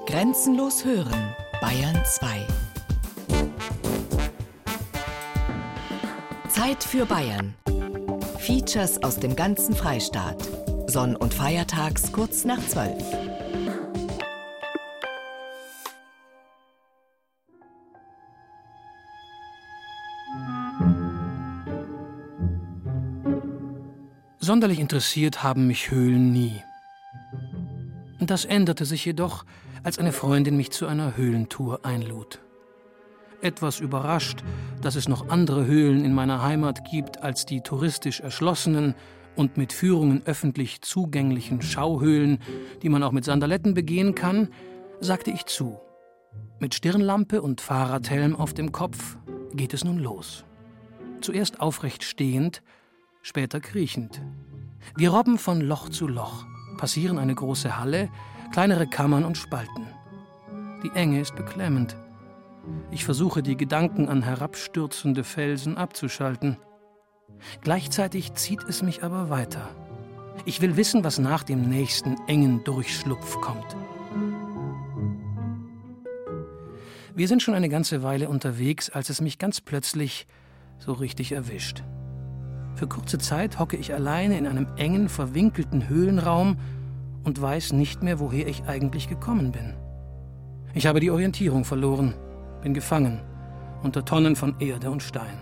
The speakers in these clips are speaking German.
Grenzenlos hören, Bayern 2. Zeit für Bayern. Features aus dem ganzen Freistaat. Sonn- und Feiertags kurz nach 12. Sonderlich interessiert haben mich Höhlen nie. Das änderte sich jedoch, als eine Freundin mich zu einer Höhlentour einlud. Etwas überrascht, dass es noch andere Höhlen in meiner Heimat gibt als die touristisch erschlossenen und mit Führungen öffentlich zugänglichen Schauhöhlen, die man auch mit Sandaletten begehen kann, sagte ich zu. Mit Stirnlampe und Fahrradhelm auf dem Kopf geht es nun los. Zuerst aufrecht stehend, später kriechend. Wir robben von Loch zu Loch, passieren eine große Halle, kleinere Kammern und Spalten. Die Enge ist beklemmend. Ich versuche, die Gedanken an herabstürzende Felsen abzuschalten. Gleichzeitig zieht es mich aber weiter. Ich will wissen, was nach dem nächsten engen Durchschlupf kommt. Wir sind schon eine ganze Weile unterwegs, als es mich ganz plötzlich so richtig erwischt. Für kurze Zeit hocke ich alleine in einem engen, verwinkelten Höhlenraum und weiß nicht mehr, woher ich eigentlich gekommen bin. Ich habe die Orientierung verloren, bin gefangen unter Tonnen von Erde und Stein.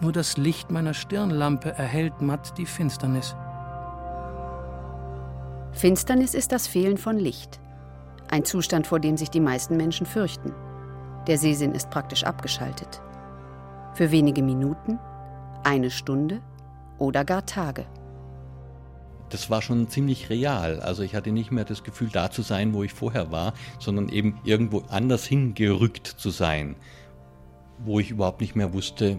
Nur das Licht meiner Stirnlampe erhellt matt die Finsternis. Finsternis ist das Fehlen von Licht. Ein Zustand, vor dem sich die meisten Menschen fürchten. Der Sehsinn ist praktisch abgeschaltet. Für wenige Minuten, eine Stunde oder gar Tage. Das war schon ziemlich real. Also ich hatte nicht mehr das Gefühl, da zu sein, wo ich vorher war, sondern eben irgendwo anders hingerückt zu sein, wo ich überhaupt nicht mehr wusste,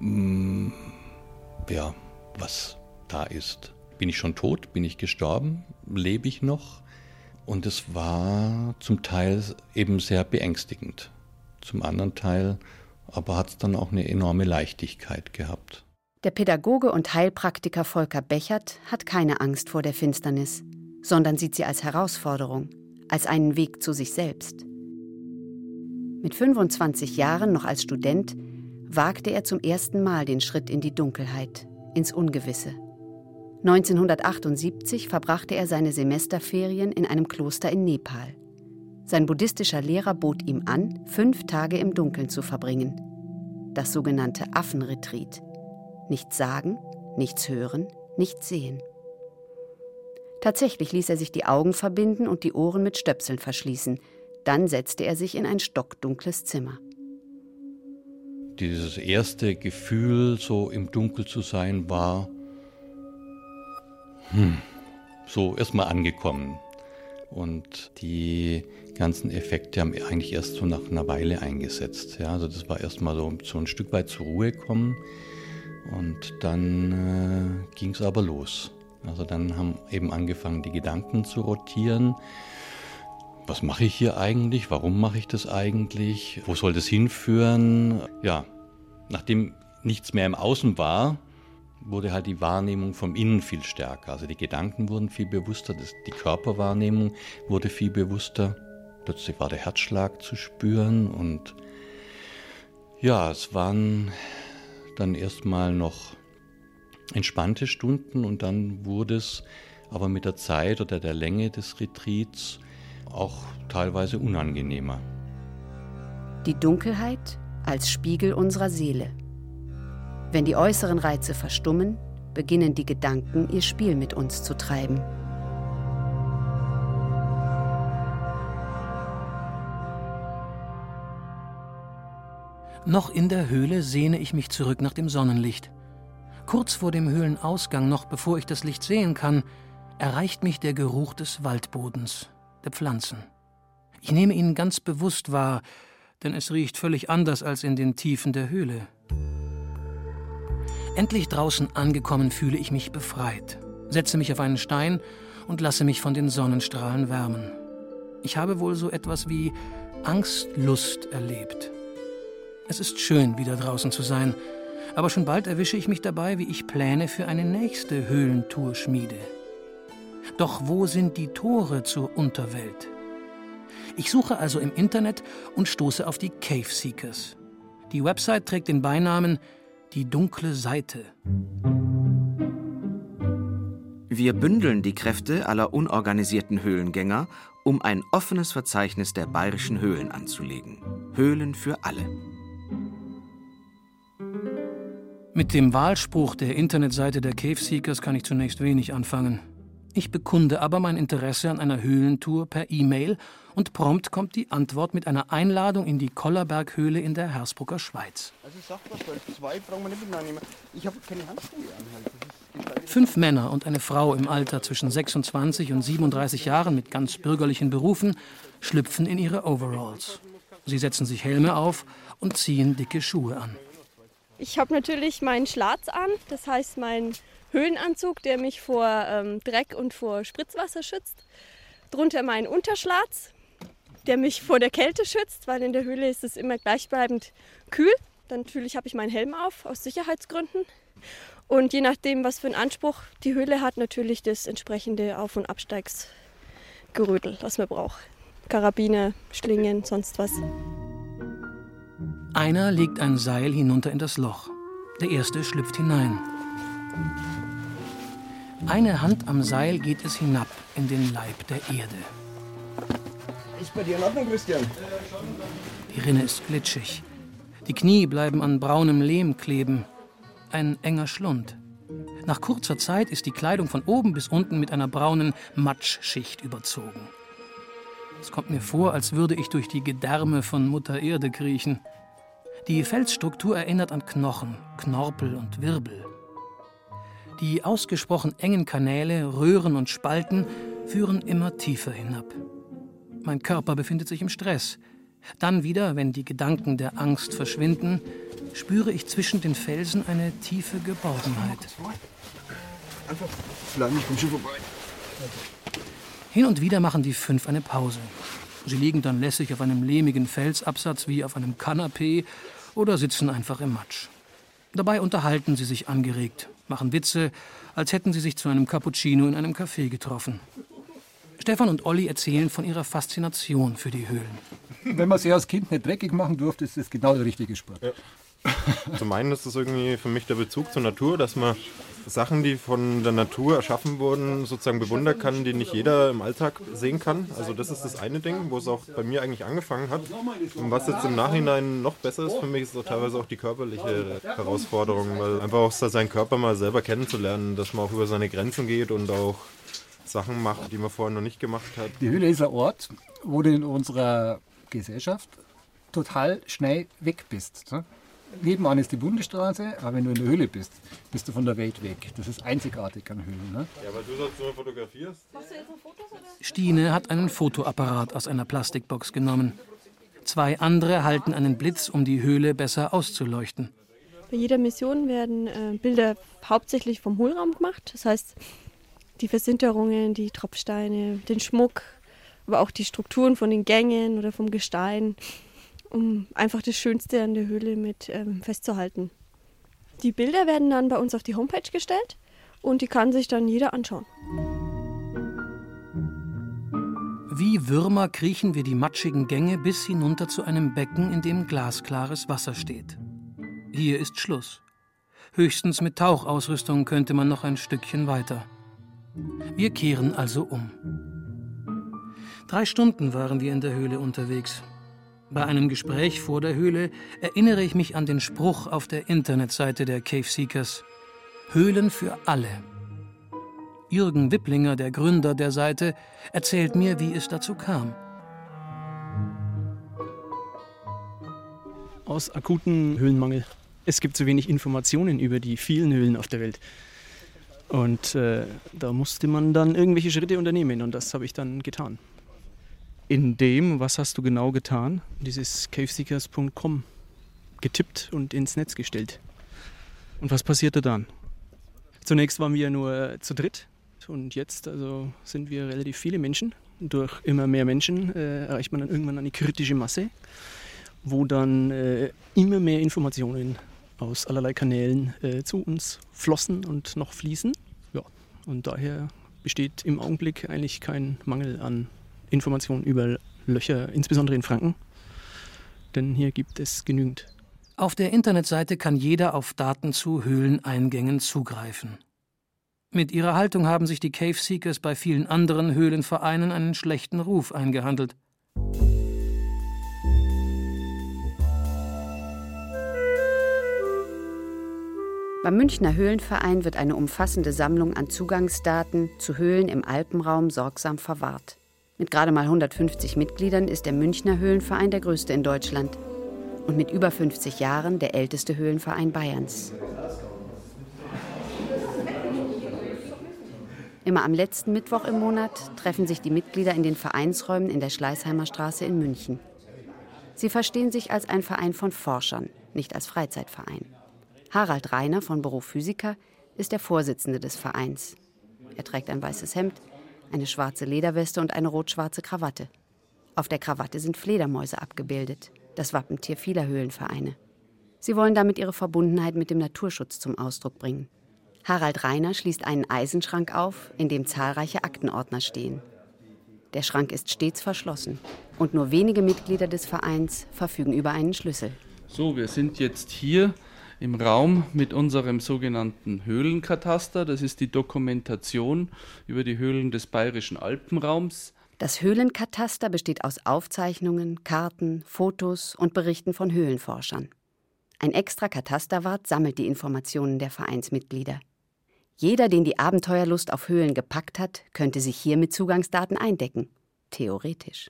mh, mm, ja, was da ist. Bin ich schon tot? Bin ich gestorben? Lebe ich noch? Und es war zum Teil eben sehr beängstigend. Zum anderen Teil aber hat es dann auch eine enorme Leichtigkeit gehabt. Der Pädagoge und Heilpraktiker Volker Bechert hat keine Angst vor der Finsternis, sondern sieht sie als Herausforderung, als einen Weg zu sich selbst. Mit 25 Jahren noch als Student wagte er zum ersten Mal den Schritt in die Dunkelheit, ins Ungewisse. 1978 verbrachte er seine Semesterferien in einem Kloster in Nepal. Sein buddhistischer Lehrer bot ihm an, fünf Tage im Dunkeln zu verbringen. Das sogenannte Affenretreat. Nichts sagen, nichts hören, nichts sehen. Tatsächlich ließ er sich die Augen verbinden und die Ohren mit Stöpseln verschließen. Dann setzte er sich in ein stockdunkles Zimmer. Dieses erste Gefühl, so im Dunkel zu sein, war hm, so erstmal angekommen. Und die ganzen Effekte haben eigentlich erst so nach einer Weile eingesetzt. Ja, also das war erstmal so, so ein Stück weit zur Ruhe kommen. Und dann äh, ging es aber los. Also dann haben eben angefangen, die Gedanken zu rotieren. Was mache ich hier eigentlich? Warum mache ich das eigentlich? Wo soll das hinführen? Ja, nachdem nichts mehr im Außen war, wurde halt die Wahrnehmung vom Innen viel stärker. Also die Gedanken wurden viel bewusster, das, die Körperwahrnehmung wurde viel bewusster. Plötzlich war der Herzschlag zu spüren und ja, es waren dann erstmal noch entspannte Stunden und dann wurde es aber mit der Zeit oder der Länge des Retreats auch teilweise unangenehmer. Die Dunkelheit als Spiegel unserer Seele. Wenn die äußeren Reize verstummen, beginnen die Gedanken ihr Spiel mit uns zu treiben. Noch in der Höhle sehne ich mich zurück nach dem Sonnenlicht. Kurz vor dem Höhlenausgang, noch bevor ich das Licht sehen kann, erreicht mich der Geruch des Waldbodens, der Pflanzen. Ich nehme ihn ganz bewusst wahr, denn es riecht völlig anders als in den Tiefen der Höhle. Endlich draußen angekommen fühle ich mich befreit, setze mich auf einen Stein und lasse mich von den Sonnenstrahlen wärmen. Ich habe wohl so etwas wie Angstlust erlebt. Es ist schön, wieder draußen zu sein, aber schon bald erwische ich mich dabei, wie ich Pläne für eine nächste Höhlentour schmiede. Doch wo sind die Tore zur Unterwelt? Ich suche also im Internet und stoße auf die Cave Seekers. Die Website trägt den Beinamen Die dunkle Seite. Wir bündeln die Kräfte aller unorganisierten Höhlengänger, um ein offenes Verzeichnis der bayerischen Höhlen anzulegen. Höhlen für alle. Mit dem Wahlspruch der Internetseite der Cave Seekers kann ich zunächst wenig anfangen. Ich bekunde aber mein Interesse an einer Höhlentour per E-Mail und prompt kommt die Antwort mit einer Einladung in die Kollerberghöhle in der Hersbrucker Schweiz. Also sag was, weil zwei brauchen wir nicht mitnehmen. Ich habe keine Handschuhe an. Halt. Fünf Männer und eine Frau im Alter zwischen 26 und 37 Jahren mit ganz bürgerlichen Berufen schlüpfen in ihre Overalls. Sie setzen sich Helme auf und ziehen dicke Schuhe an. Ich habe natürlich meinen Schlatz an, das heißt mein Höhlenanzug, der mich vor ähm, Dreck und vor Spritzwasser schützt. Drunter mein Unterschlatz, der mich vor der Kälte schützt, weil in der Höhle ist es immer gleichbleibend kühl. Dann natürlich habe ich meinen Helm auf, aus Sicherheitsgründen. Und je nachdem, was für einen Anspruch die Höhle hat, natürlich das entsprechende Auf- und Absteigsgerödel, was man braucht. Karabiner, Schlingen, sonst was. Einer legt ein Seil hinunter in das Loch. Der erste schlüpft hinein. Eine Hand am Seil geht es hinab in den Leib der Erde. Ist bei dir in Ordnung, Christian? Die Rinne ist glitschig. Die Knie bleiben an braunem Lehm kleben. Ein enger Schlund. Nach kurzer Zeit ist die Kleidung von oben bis unten mit einer braunen Matschschicht überzogen. Es kommt mir vor, als würde ich durch die Gedärme von Mutter Erde kriechen. Die Felsstruktur erinnert an Knochen, Knorpel und Wirbel. Die ausgesprochen engen Kanäle, Röhren und Spalten führen immer tiefer hinab. Mein Körper befindet sich im Stress. Dann wieder, wenn die Gedanken der Angst verschwinden, spüre ich zwischen den Felsen eine tiefe Geborgenheit. Einfach bleiben, ich bin schon vorbei. Hin und wieder machen die fünf eine Pause. Sie liegen dann lässig auf einem lehmigen Felsabsatz wie auf einem Kanapee oder sitzen einfach im Matsch. Dabei unterhalten sie sich angeregt, machen Witze, als hätten sie sich zu einem Cappuccino in einem Café getroffen. Stefan und Olli erzählen von ihrer Faszination für die Höhlen. Wenn man sie als Kind nicht dreckig machen durfte, ist das genau der richtige Sport. Ja. Zum einen ist das irgendwie für mich der Bezug zur Natur, dass man Sachen, die von der Natur erschaffen wurden, sozusagen bewundern kann, die nicht jeder im Alltag sehen kann. Also das ist das eine Ding, wo es auch bei mir eigentlich angefangen hat. Und was jetzt im Nachhinein noch besser ist für mich, ist auch teilweise auch die körperliche Herausforderung, weil einfach auch seinen Körper mal selber kennenzulernen, dass man auch über seine Grenzen geht und auch Sachen macht, die man vorher noch nicht gemacht hat. Die Höhle ist ein Ort, wo du in unserer Gesellschaft total schnell weg bist. Ne? Nebenan ist die Bundesstraße, aber wenn du in der Höhle bist, bist du von der Welt weg. Das ist einzigartig an Höhlen. Ne? Ja, weil du sonst nur fotografierst. Stine hat einen Fotoapparat aus einer Plastikbox genommen. Zwei andere halten einen Blitz, um die Höhle besser auszuleuchten. Bei jeder Mission werden äh, Bilder hauptsächlich vom Hohlraum gemacht. Das heißt, die Versinterungen, die Tropfsteine, den Schmuck, aber auch die Strukturen von den Gängen oder vom Gestein um einfach das Schönste an der Höhle mit ähm, festzuhalten. Die Bilder werden dann bei uns auf die Homepage gestellt und die kann sich dann jeder anschauen. Wie Würmer kriechen wir die matschigen Gänge bis hinunter zu einem Becken, in dem glasklares Wasser steht. Hier ist Schluss. Höchstens mit Tauchausrüstung könnte man noch ein Stückchen weiter. Wir kehren also um. Drei Stunden waren wir in der Höhle unterwegs. Bei einem Gespräch vor der Höhle erinnere ich mich an den Spruch auf der Internetseite der Cave Seekers. Höhlen für alle. Jürgen Wipplinger, der Gründer der Seite, erzählt mir, wie es dazu kam. Aus akutem Höhlenmangel. Es gibt zu wenig Informationen über die vielen Höhlen auf der Welt. Und äh, da musste man dann irgendwelche Schritte unternehmen und das habe ich dann getan in dem, was hast du genau getan, dieses caveseekers.com getippt und ins Netz gestellt. Und was passierte dann? Zunächst waren wir nur zu dritt und jetzt also sind wir relativ viele Menschen. Durch immer mehr Menschen äh, erreicht man dann irgendwann eine kritische Masse, wo dann äh, immer mehr Informationen aus allerlei Kanälen äh, zu uns flossen und noch fließen. Ja, und daher besteht im Augenblick eigentlich kein Mangel an Informationen über Löcher, insbesondere in Franken. Denn hier gibt es genügend. Auf der Internetseite kann jeder auf Daten zu Höhleneingängen zugreifen. Mit ihrer Haltung haben sich die Cave Seekers bei vielen anderen Höhlenvereinen einen schlechten Ruf eingehandelt. Beim Münchner Höhlenverein wird eine umfassende Sammlung an Zugangsdaten zu Höhlen im Alpenraum sorgsam verwahrt. Mit gerade mal 150 Mitgliedern ist der Münchner Höhlenverein der größte in Deutschland und mit über 50 Jahren der älteste Höhlenverein Bayerns. Immer am letzten Mittwoch im Monat treffen sich die Mitglieder in den Vereinsräumen in der Schleißheimer Straße in München. Sie verstehen sich als ein Verein von Forschern, nicht als Freizeitverein. Harald Reiner von Beruf Physiker ist der Vorsitzende des Vereins. Er trägt ein weißes Hemd, eine schwarze Lederweste und eine rot-schwarze Krawatte. Auf der Krawatte sind Fledermäuse abgebildet, das Wappentier vieler Höhlenvereine. Sie wollen damit ihre Verbundenheit mit dem Naturschutz zum Ausdruck bringen. Harald Reiner schließt einen Eisenschrank auf, in dem zahlreiche Aktenordner stehen. Der Schrank ist stets verschlossen und nur wenige Mitglieder des Vereins verfügen über einen Schlüssel. So, wir sind jetzt hier im Raum mit unserem sogenannten Höhlenkataster. Das ist die Dokumentation über die Höhlen des bayerischen Alpenraums. Das Höhlenkataster besteht aus Aufzeichnungen, Karten, Fotos und Berichten von Höhlenforschern. Ein extra Katasterwart sammelt die Informationen der Vereinsmitglieder. Jeder, den die Abenteuerlust auf Höhlen gepackt hat, könnte sich hier mit Zugangsdaten eindecken. Theoretisch.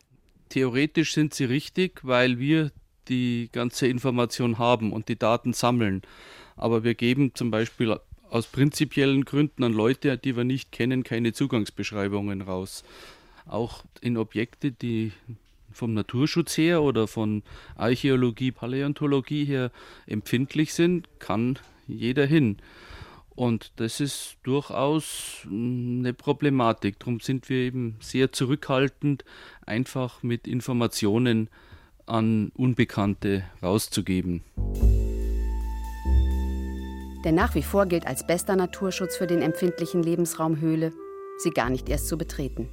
Theoretisch sind sie richtig, weil wir die ganze Information haben und die Daten sammeln. Aber wir geben zum Beispiel aus prinzipiellen Gründen an Leute, die wir nicht kennen, keine Zugangsbeschreibungen raus. Auch in Objekte, die vom Naturschutz her oder von Archäologie, Paläontologie her empfindlich sind, kann jeder hin. Und das ist durchaus eine Problematik. Darum sind wir eben sehr zurückhaltend, einfach mit Informationen an Unbekannte rauszugeben. Der nach wie vor gilt als bester Naturschutz für den empfindlichen Lebensraum Höhle, sie gar nicht erst zu betreten.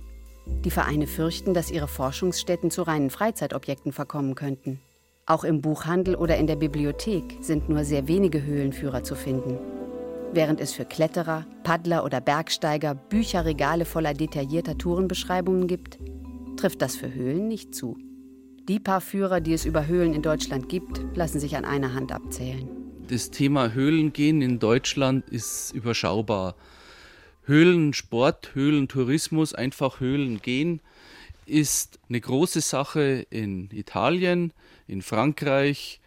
Die Vereine fürchten, dass ihre Forschungsstätten zu reinen Freizeitobjekten verkommen könnten. Auch im Buchhandel oder in der Bibliothek sind nur sehr wenige Höhlenführer zu finden. Während es für Kletterer, Paddler oder Bergsteiger Bücherregale voller detaillierter Tourenbeschreibungen gibt, trifft das für Höhlen nicht zu. Die paar Führer, die es über Höhlen in Deutschland gibt, lassen sich an einer Hand abzählen. Das Thema Höhlengehen in Deutschland ist überschaubar. Höhlensport, Höhlentourismus, einfach Höhlengehen ist eine große Sache in Italien, in Frankreich,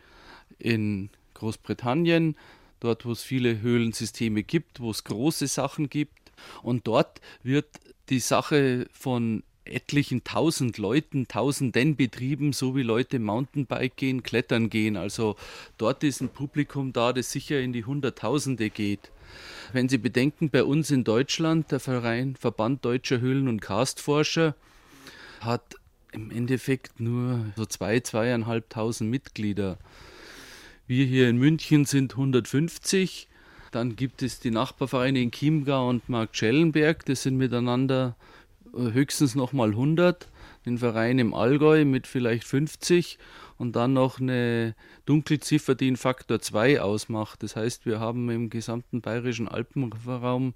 in Großbritannien dort wo es viele Höhlensysteme gibt, wo es große Sachen gibt. Und dort wird die Sache von etlichen tausend Leuten, tausenden betrieben, so wie Leute Mountainbike gehen, klettern gehen. Also dort ist ein Publikum da, das sicher in die Hunderttausende geht. Wenn Sie bedenken, bei uns in Deutschland, der Verein Verband Deutscher Höhlen- und Karstforscher hat im Endeffekt nur so zwei, zweieinhalbtausend Mitglieder. Wir hier in München sind 150. Dann gibt es die Nachbarvereine in Chiemgau und Marktschellenberg. Das sind miteinander höchstens nochmal 100. Den Verein im Allgäu mit vielleicht 50 und dann noch eine Dunkelziffer, die einen Faktor 2 ausmacht. Das heißt, wir haben im gesamten bayerischen Alpenraum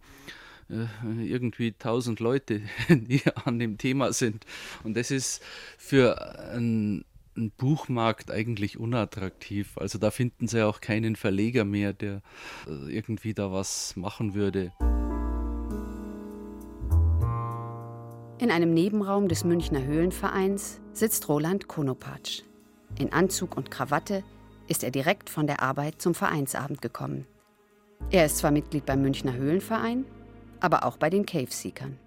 äh, irgendwie 1000 Leute, die an dem Thema sind. Und das ist für einen ein Buchmarkt eigentlich unattraktiv. Also da finden sie auch keinen Verleger mehr, der äh, irgendwie da was machen würde. In einem Nebenraum des Münchner Höhlenvereins sitzt Roland Konopatsch. In Anzug und Krawatte ist er direkt von der Arbeit zum Vereinsabend gekommen. Er ist zwar Mitglied beim Münchner Höhlenverein, aber auch bei den Cave Seekern.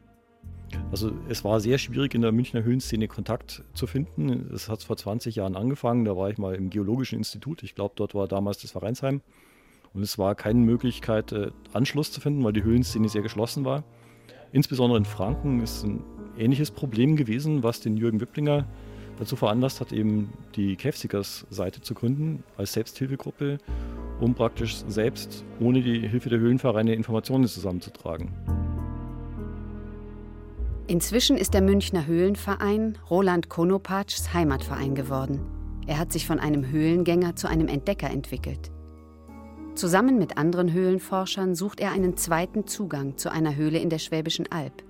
Also es war sehr schwierig in der Münchner Höhlenszene Kontakt zu finden. Es hat vor 20 Jahren angefangen, da war ich mal im Geologischen Institut. Ich glaube, dort war damals das Vereinsheim. Und es war keine Möglichkeit, äh, Anschluss zu finden, weil die Höhlenszene sehr geschlossen war. Insbesondere in Franken ist ein ähnliches Problem gewesen, was den Jürgen Wipplinger dazu veranlasst hat, eben die Cave-Seekers-Seite zu gründen als Selbsthilfegruppe, um praktisch selbst ohne die Hilfe der Höhlenvereine Informationen zusammenzutragen. Inzwischen ist der Münchner Höhlenverein Roland Konopatschs Heimatverein geworden. Er hat sich von einem Höhlengänger zu einem Entdecker entwickelt. Zusammen mit anderen Höhlenforschern sucht er einen zweiten Zugang zu einer Höhle in der Schwäbischen Alb.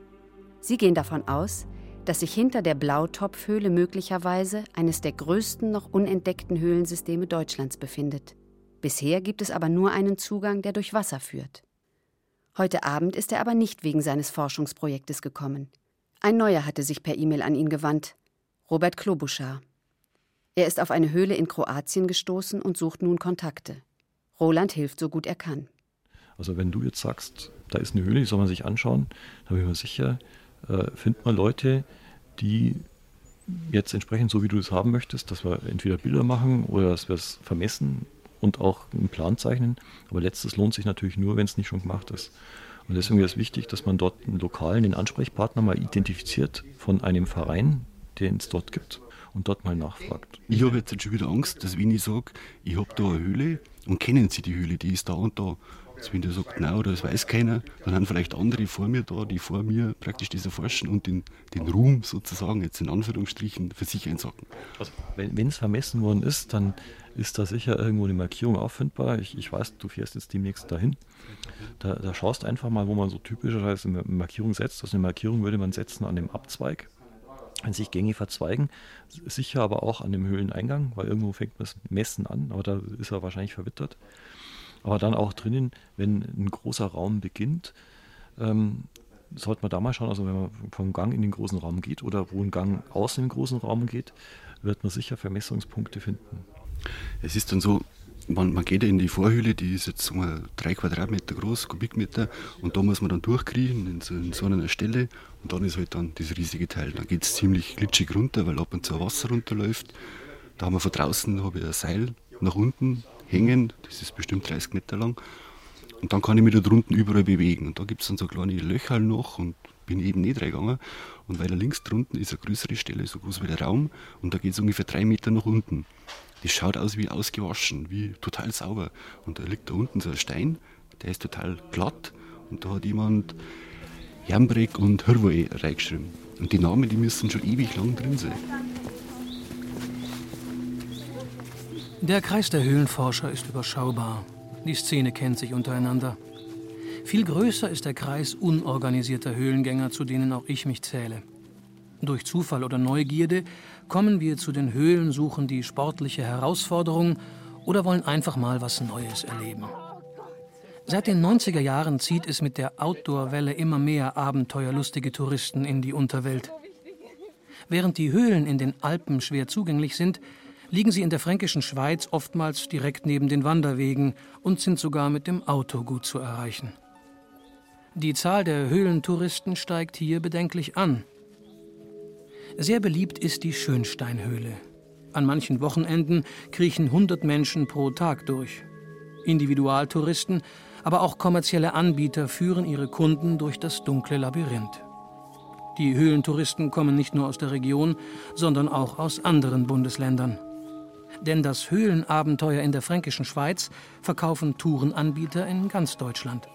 Sie gehen davon aus, dass sich hinter der Blautopfhöhle möglicherweise eines der größten noch unentdeckten Höhlensysteme Deutschlands befindet. Bisher gibt es aber nur einen Zugang, der durch Wasser führt. Heute Abend ist er aber nicht wegen seines Forschungsprojektes gekommen. Ein neuer hatte sich per E-Mail an ihn gewandt, Robert Klobuschar. Er ist auf eine Höhle in Kroatien gestoßen und sucht nun Kontakte. Roland hilft so gut er kann. Also wenn du jetzt sagst, da ist eine Höhle, die soll man sich anschauen, dann bin ich mir sicher, äh, findet man Leute, die jetzt entsprechend so wie du es haben möchtest, dass wir entweder Bilder machen oder dass wir es vermessen und auch einen Plan zeichnen. Aber letztes lohnt sich natürlich nur, wenn es nicht schon gemacht ist. Und deswegen wäre es wichtig, dass man dort einen lokalen, den Ansprechpartner mal identifiziert von einem Verein, den es dort gibt und dort mal nachfragt. Ich habe jetzt schon wieder Angst, dass wenn ich sage, ich habe da eine Höhle und kennen Sie die Höhle, die ist da und da. Also wenn der sagt, nein, oder das weiß keiner, dann haben vielleicht andere vor mir da, die vor mir praktisch das erforschen und den, den Ruhm sozusagen, jetzt in Anführungsstrichen, für sich einsacken. Also wenn es vermessen worden ist, dann ist da sicher irgendwo eine Markierung auffindbar. Ich, ich weiß, du fährst jetzt demnächst dahin. Da, da schaust einfach mal, wo man so typischerweise eine Markierung setzt. Also eine Markierung würde man setzen an dem Abzweig sich Gänge verzweigen. Sicher aber auch an dem Höhleneingang, weil irgendwo fängt das Messen an, aber da ist er wahrscheinlich verwittert. Aber dann auch drinnen, wenn ein großer Raum beginnt, ähm, sollte man da mal schauen, also wenn man vom Gang in den großen Raum geht oder wo ein Gang aus dem großen Raum geht, wird man sicher Vermessungspunkte finden. Es ist dann so, man, man geht in die Vorhöhle, die ist jetzt mal drei Quadratmeter groß, Kubikmeter, und da muss man dann durchkriechen in so, in so einer Stelle und dann ist halt dann das riesige Teil. Dann geht es ziemlich glitschig runter, weil ab und zu Wasser runterläuft. Da haben wir von draußen ich ein Seil nach unten hängen, das ist bestimmt 30 Meter lang. Und dann kann ich mich da drunten überall bewegen. Und da gibt es dann so kleine Löcher noch und bin eben nicht reingegangen. Und weil da links drunten ist eine größere Stelle, so groß wie der Raum, und da geht es ungefähr drei Meter nach unten. Das schaut aus wie ausgewaschen, wie total sauber. Und da liegt da unten so ein Stein, der ist total glatt. Und da hat jemand Jambrek und Hirvoe reingeschrieben. Und die Namen, die müssen schon ewig lang drin sein. Der Kreis der Höhlenforscher ist überschaubar. Die Szene kennt sich untereinander. Viel größer ist der Kreis unorganisierter Höhlengänger, zu denen auch ich mich zähle. Durch Zufall oder Neugierde kommen wir zu den Höhlen, suchen die sportliche Herausforderung oder wollen einfach mal was Neues erleben. Seit den 90er Jahren zieht es mit der Outdoor-Welle immer mehr abenteuerlustige Touristen in die Unterwelt. Während die Höhlen in den Alpen schwer zugänglich sind, liegen sie in der fränkischen Schweiz oftmals direkt neben den Wanderwegen und sind sogar mit dem Auto gut zu erreichen. Die Zahl der Höhlentouristen steigt hier bedenklich an. Sehr beliebt ist die Schönsteinhöhle. An manchen Wochenenden kriechen 100 Menschen pro Tag durch. Individualtouristen, aber auch kommerzielle Anbieter führen ihre Kunden durch das dunkle Labyrinth. Die Höhlentouristen kommen nicht nur aus der Region, sondern auch aus anderen Bundesländern. Denn das Höhlenabenteuer in der fränkischen Schweiz verkaufen Tourenanbieter in ganz Deutschland.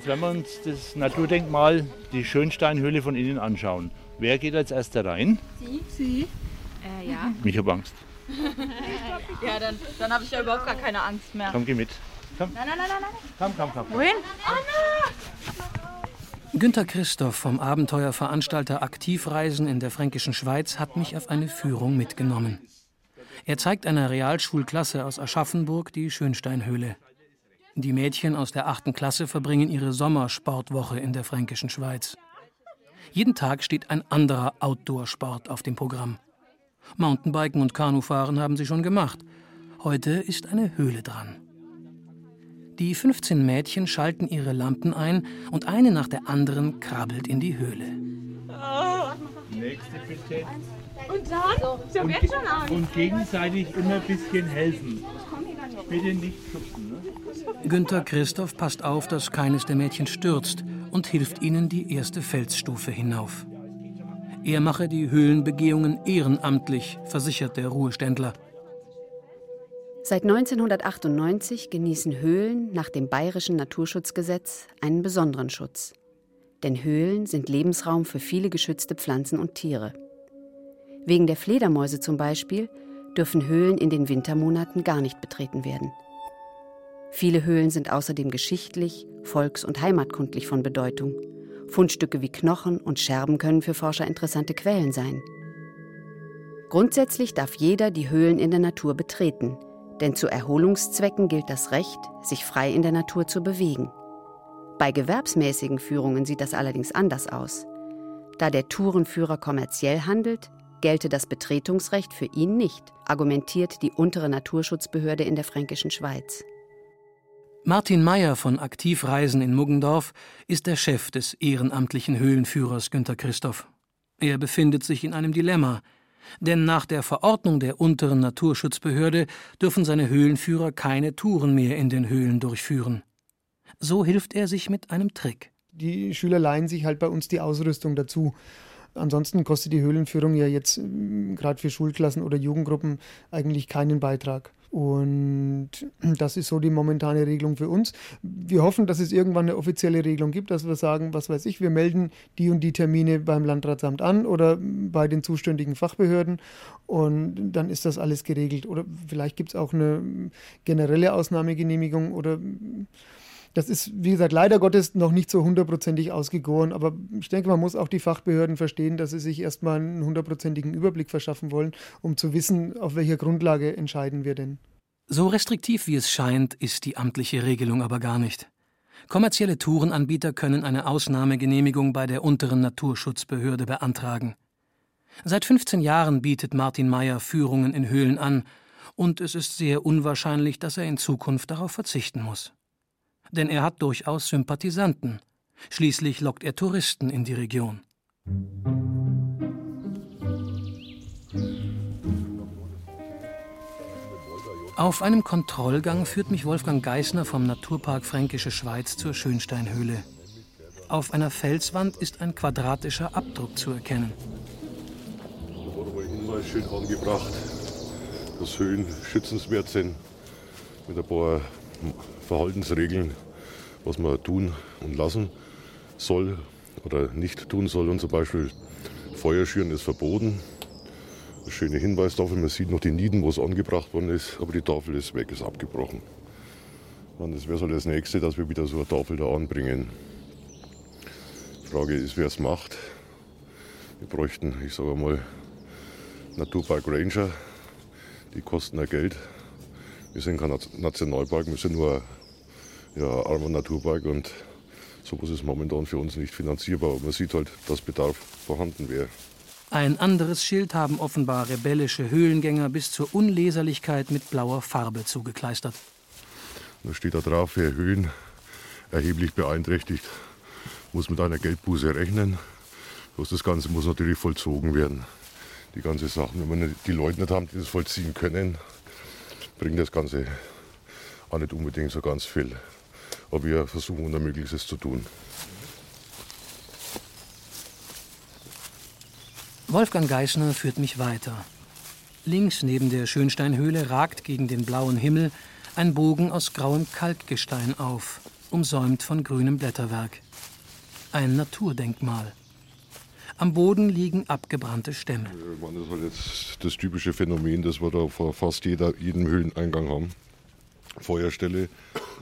Jetzt werden wir uns das Naturdenkmal, die Schönsteinhöhle von innen anschauen. Wer geht als erster rein? Sie. Sie? Äh, ja. Ich habe Angst. ja, dann, dann habe ich ja überhaupt gar keine Angst mehr. Komm, geh mit. Komm. Nein, nein, nein, nein. Komm, komm, komm. Wohin? Günter Christoph vom Abenteuerveranstalter Aktivreisen in der fränkischen Schweiz hat mich auf eine Führung mitgenommen. Er zeigt einer Realschulklasse aus Aschaffenburg die Schönsteinhöhle. Die Mädchen aus der achten Klasse verbringen ihre Sommersportwoche in der fränkischen Schweiz. Jeden Tag steht ein anderer Outdoor-Sport auf dem Programm. Mountainbiken und Kanufahren haben sie schon gemacht. Heute ist eine Höhle dran. Die 15 Mädchen schalten ihre Lampen ein und eine nach der anderen krabbelt in die Höhle. Nächste bitte. Und dann? Ich hab jetzt schon Angst. Und gegenseitig immer ein bisschen helfen. Ne? Günther Christoph passt auf, dass keines der Mädchen stürzt und hilft ihnen die erste Felsstufe hinauf. Er mache die Höhlenbegehungen ehrenamtlich, versichert der Ruheständler. Seit 1998 genießen Höhlen nach dem bayerischen Naturschutzgesetz einen besonderen Schutz. Denn Höhlen sind Lebensraum für viele geschützte Pflanzen und Tiere. Wegen der Fledermäuse zum Beispiel dürfen Höhlen in den Wintermonaten gar nicht betreten werden. Viele Höhlen sind außerdem geschichtlich, volks- und heimatkundlich von Bedeutung. Fundstücke wie Knochen und Scherben können für Forscher interessante Quellen sein. Grundsätzlich darf jeder die Höhlen in der Natur betreten, denn zu Erholungszwecken gilt das Recht, sich frei in der Natur zu bewegen. Bei gewerbsmäßigen Führungen sieht das allerdings anders aus. Da der Tourenführer kommerziell handelt, gelte das Betretungsrecht für ihn nicht, argumentiert die untere Naturschutzbehörde in der fränkischen Schweiz. Martin Meyer von Aktivreisen in Muggendorf ist der Chef des ehrenamtlichen Höhlenführers Günter Christoph. Er befindet sich in einem Dilemma, denn nach der Verordnung der unteren Naturschutzbehörde dürfen seine Höhlenführer keine Touren mehr in den Höhlen durchführen. So hilft er sich mit einem Trick. Die Schüler leihen sich halt bei uns die Ausrüstung dazu. Ansonsten kostet die Höhlenführung ja jetzt mm, gerade für Schulklassen oder Jugendgruppen eigentlich keinen Beitrag. Und das ist so die momentane Regelung für uns. Wir hoffen, dass es irgendwann eine offizielle Regelung gibt, dass wir sagen, was weiß ich, wir melden die und die Termine beim Landratsamt an oder bei den zuständigen Fachbehörden und dann ist das alles geregelt. Oder vielleicht gibt es auch eine generelle Ausnahmegenehmigung oder das ist, wie gesagt, leider Gottes noch nicht so hundertprozentig ausgegoren, aber ich denke, man muss auch die Fachbehörden verstehen, dass sie sich erstmal einen hundertprozentigen Überblick verschaffen wollen, um zu wissen, auf welcher Grundlage entscheiden wir denn. So restriktiv wie es scheint, ist die amtliche Regelung aber gar nicht. Kommerzielle Tourenanbieter können eine Ausnahmegenehmigung bei der unteren Naturschutzbehörde beantragen. Seit 15 Jahren bietet Martin Meyer Führungen in Höhlen an, und es ist sehr unwahrscheinlich, dass er in Zukunft darauf verzichten muss denn er hat durchaus Sympathisanten. Schließlich lockt er Touristen in die Region. Auf einem Kontrollgang führt mich Wolfgang Geisner vom Naturpark Fränkische Schweiz zur Schönsteinhöhle. Auf einer Felswand ist ein quadratischer Abdruck zu erkennen. Da wurde mal Hinweis schön angebracht, dass Höhen schützenswert sind mit ein paar Verhaltensregeln, was man tun und lassen soll oder nicht tun soll. Und zum Beispiel Feuer schüren ist verboten. Eine schöne Hinweistafel, man sieht noch die Nieden, wo es angebracht worden ist, aber die Tafel ist weg, ist abgebrochen. Dann das wäre so das nächste, dass wir wieder so eine Tafel da anbringen. Die Frage ist, wer es macht. Wir bräuchten, ich sage mal, Naturpark Ranger. Die kosten ja Geld. Wir sind kein Nationalpark, wir sind nur ja, armer Naturpark und sowas ist momentan für uns nicht finanzierbar. Aber man sieht halt, dass Bedarf vorhanden wäre. Ein anderes Schild haben offenbar rebellische Höhlengänger bis zur Unleserlichkeit mit blauer Farbe zugekleistert. Da steht da drauf, wer Höhen erheblich beeinträchtigt, muss mit einer Geldbuße rechnen. Das Ganze muss natürlich vollzogen werden. Die ganze Sache, wenn wir die Leute nicht haben, die das vollziehen können, bringt das Ganze auch nicht unbedingt so ganz viel. Aber wir versuchen unser Möglichstes zu tun. Wolfgang Geisner führt mich weiter. Links neben der Schönsteinhöhle ragt gegen den blauen Himmel ein Bogen aus grauem Kalkgestein auf, umsäumt von grünem Blätterwerk. Ein Naturdenkmal. Am Boden liegen abgebrannte Stämme. Das ist halt jetzt das typische Phänomen, das wir da vor fast jeder, jedem Höhleneingang haben. Feuerstelle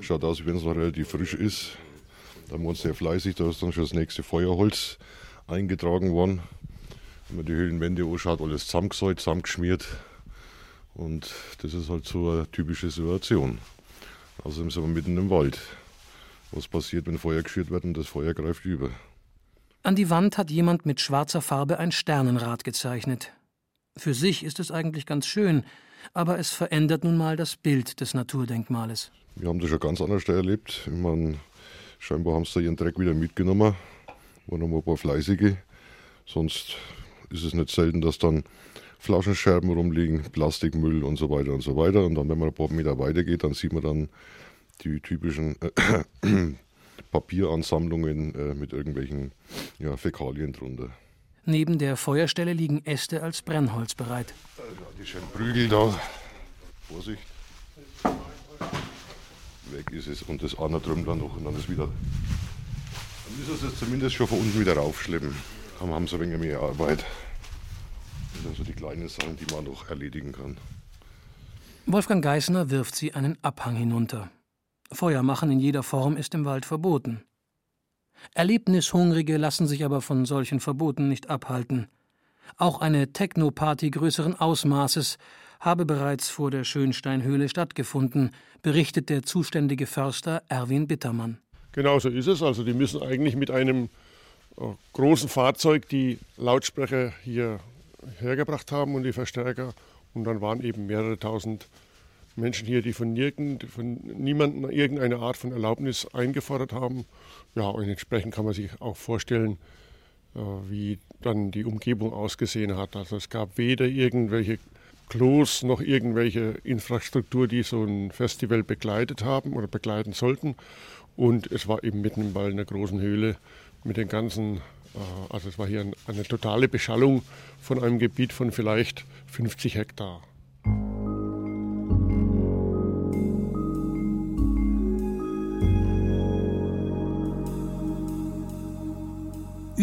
schaut aus, wenn es noch relativ frisch ist. Da waren wir uns sehr fleißig, da ist dann schon das nächste Feuerholz eingetragen worden. Wenn man die Höhlenwände anschaut, alles zusammengesäut, zusammengeschmiert. Und das ist halt so eine typische Situation. Außerdem sind wir mitten im Wald. Was passiert, wenn Feuer geschürt wird und das Feuer greift über? An die Wand hat jemand mit schwarzer Farbe ein Sternenrad gezeichnet. Für sich ist es eigentlich ganz schön, aber es verändert nun mal das Bild des Naturdenkmales. Wir haben das schon ganz anders erlebt. Ich meine, scheinbar haben sie ihren Dreck wieder mitgenommen. Waren noch mal ein paar Fleißige. Sonst ist es nicht selten, dass dann Flaschenscherben rumliegen, Plastikmüll und so weiter und so weiter. Und dann, wenn man ein paar Meter weiter geht, dann sieht man dann die typischen äh, Papieransammlungen äh, mit irgendwelchen ja, Fäkalien drunter. Neben der Feuerstelle liegen Äste als Brennholz bereit. Die schönen Prügel da. Vorsicht. Weg ist es. Und das andere drüben dann noch und dann ist wieder Dann müssen sie es zumindest schon von unten wieder raufschleppen. Dann haben sie ein wenig mehr Arbeit. Das sind also die kleinen Sachen, die man noch erledigen kann. Wolfgang Geisner wirft sie einen Abhang hinunter. Feuer machen in jeder Form ist im Wald verboten. Erlebnishungrige lassen sich aber von solchen Verboten nicht abhalten. Auch eine Techno-Party größeren Ausmaßes habe bereits vor der Schönsteinhöhle stattgefunden, berichtet der zuständige Förster Erwin Bittermann. Genau so ist es. Also die müssen eigentlich mit einem äh, großen Fahrzeug die Lautsprecher hier hergebracht haben und die Verstärker. Und dann waren eben mehrere tausend Menschen hier, die von, nirgend, von niemandem irgendeine Art von Erlaubnis eingefordert haben. Ja, und entsprechend kann man sich auch vorstellen, äh, wie dann die Umgebung ausgesehen hat. Also es gab weder irgendwelche Klos noch irgendwelche Infrastruktur, die so ein Festival begleitet haben oder begleiten sollten. Und es war eben mitten im Wald einer großen Höhle mit den ganzen, äh, also es war hier eine totale Beschallung von einem Gebiet von vielleicht 50 Hektar.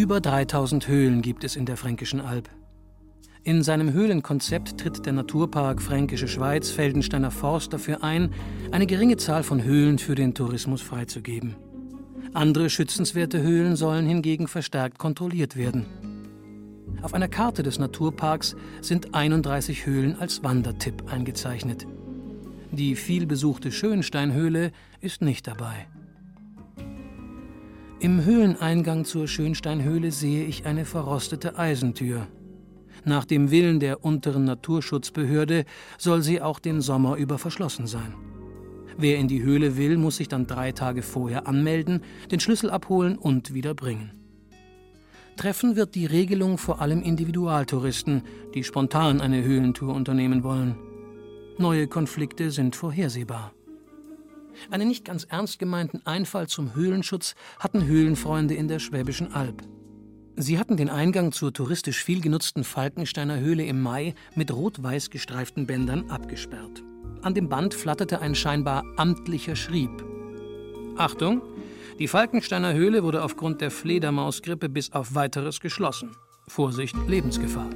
Über 3000 Höhlen gibt es in der Fränkischen Alb. In seinem Höhlenkonzept tritt der Naturpark Fränkische Schweiz Feldensteiner Forst dafür ein, eine geringe Zahl von Höhlen für den Tourismus freizugeben. Andere schützenswerte Höhlen sollen hingegen verstärkt kontrolliert werden. Auf einer Karte des Naturparks sind 31 Höhlen als Wandertipp eingezeichnet. Die vielbesuchte Schönsteinhöhle ist nicht dabei. Im Höhleneingang zur Schönsteinhöhle sehe ich eine verrostete Eisentür. Nach dem Willen der unteren Naturschutzbehörde soll sie auch den Sommer über verschlossen sein. Wer in die Höhle will, muss sich dann drei Tage vorher anmelden, den Schlüssel abholen und wieder bringen. Treffen wird die Regelung vor allem Individualtouristen, die spontan eine Höhlentour unternehmen wollen. Neue Konflikte sind vorhersehbar. Einen nicht ganz ernst gemeinten Einfall zum Höhlenschutz hatten Höhlenfreunde in der Schwäbischen Alb. Sie hatten den Eingang zur touristisch viel genutzten Falkensteiner Höhle im Mai mit rot-weiß gestreiften Bändern abgesperrt. An dem Band flatterte ein scheinbar amtlicher Schrieb. Achtung! Die Falkensteiner Höhle wurde aufgrund der Fledermausgrippe bis auf weiteres geschlossen. Vorsicht, Lebensgefahr.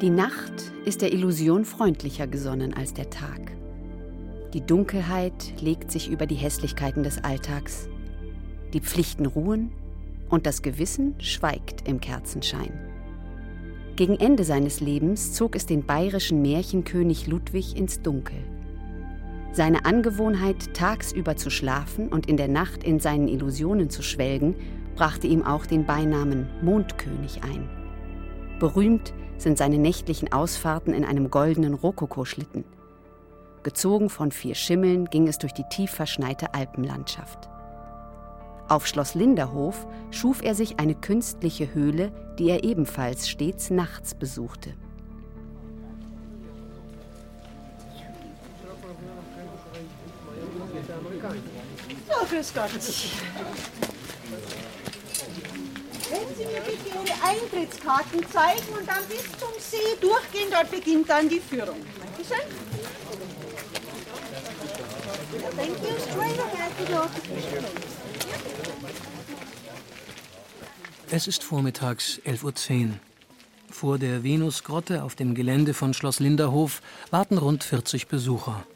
Die Nacht ist der Illusion freundlicher gesonnen als der Tag. Die Dunkelheit legt sich über die Hässlichkeiten des Alltags. Die Pflichten ruhen und das Gewissen schweigt im Kerzenschein. Gegen Ende seines Lebens zog es den bayerischen Märchenkönig Ludwig ins Dunkel. Seine Angewohnheit, tagsüber zu schlafen und in der Nacht in seinen Illusionen zu schwelgen, brachte ihm auch den Beinamen Mondkönig ein. Berühmt sind seine nächtlichen Ausfahrten in einem goldenen Rokokoschlitten. Gezogen von vier Schimmeln ging es durch die tief verschneite Alpenlandschaft. Auf Schloss Linderhof schuf er sich eine künstliche Höhle, die er ebenfalls stets nachts besuchte. Oh, grüß Gott. Wenn Sie mir bitte Ihre Eintrittskarten zeigen und dann bis zum See durchgehen, dort beginnt dann die Führung. Dankeschön. Thank you. Straight ahead. Es ist vormittags 11.10 Uhr. Vor der Venusgrotte auf dem Gelände von Schloss Linderhof warten rund 40 Besucher.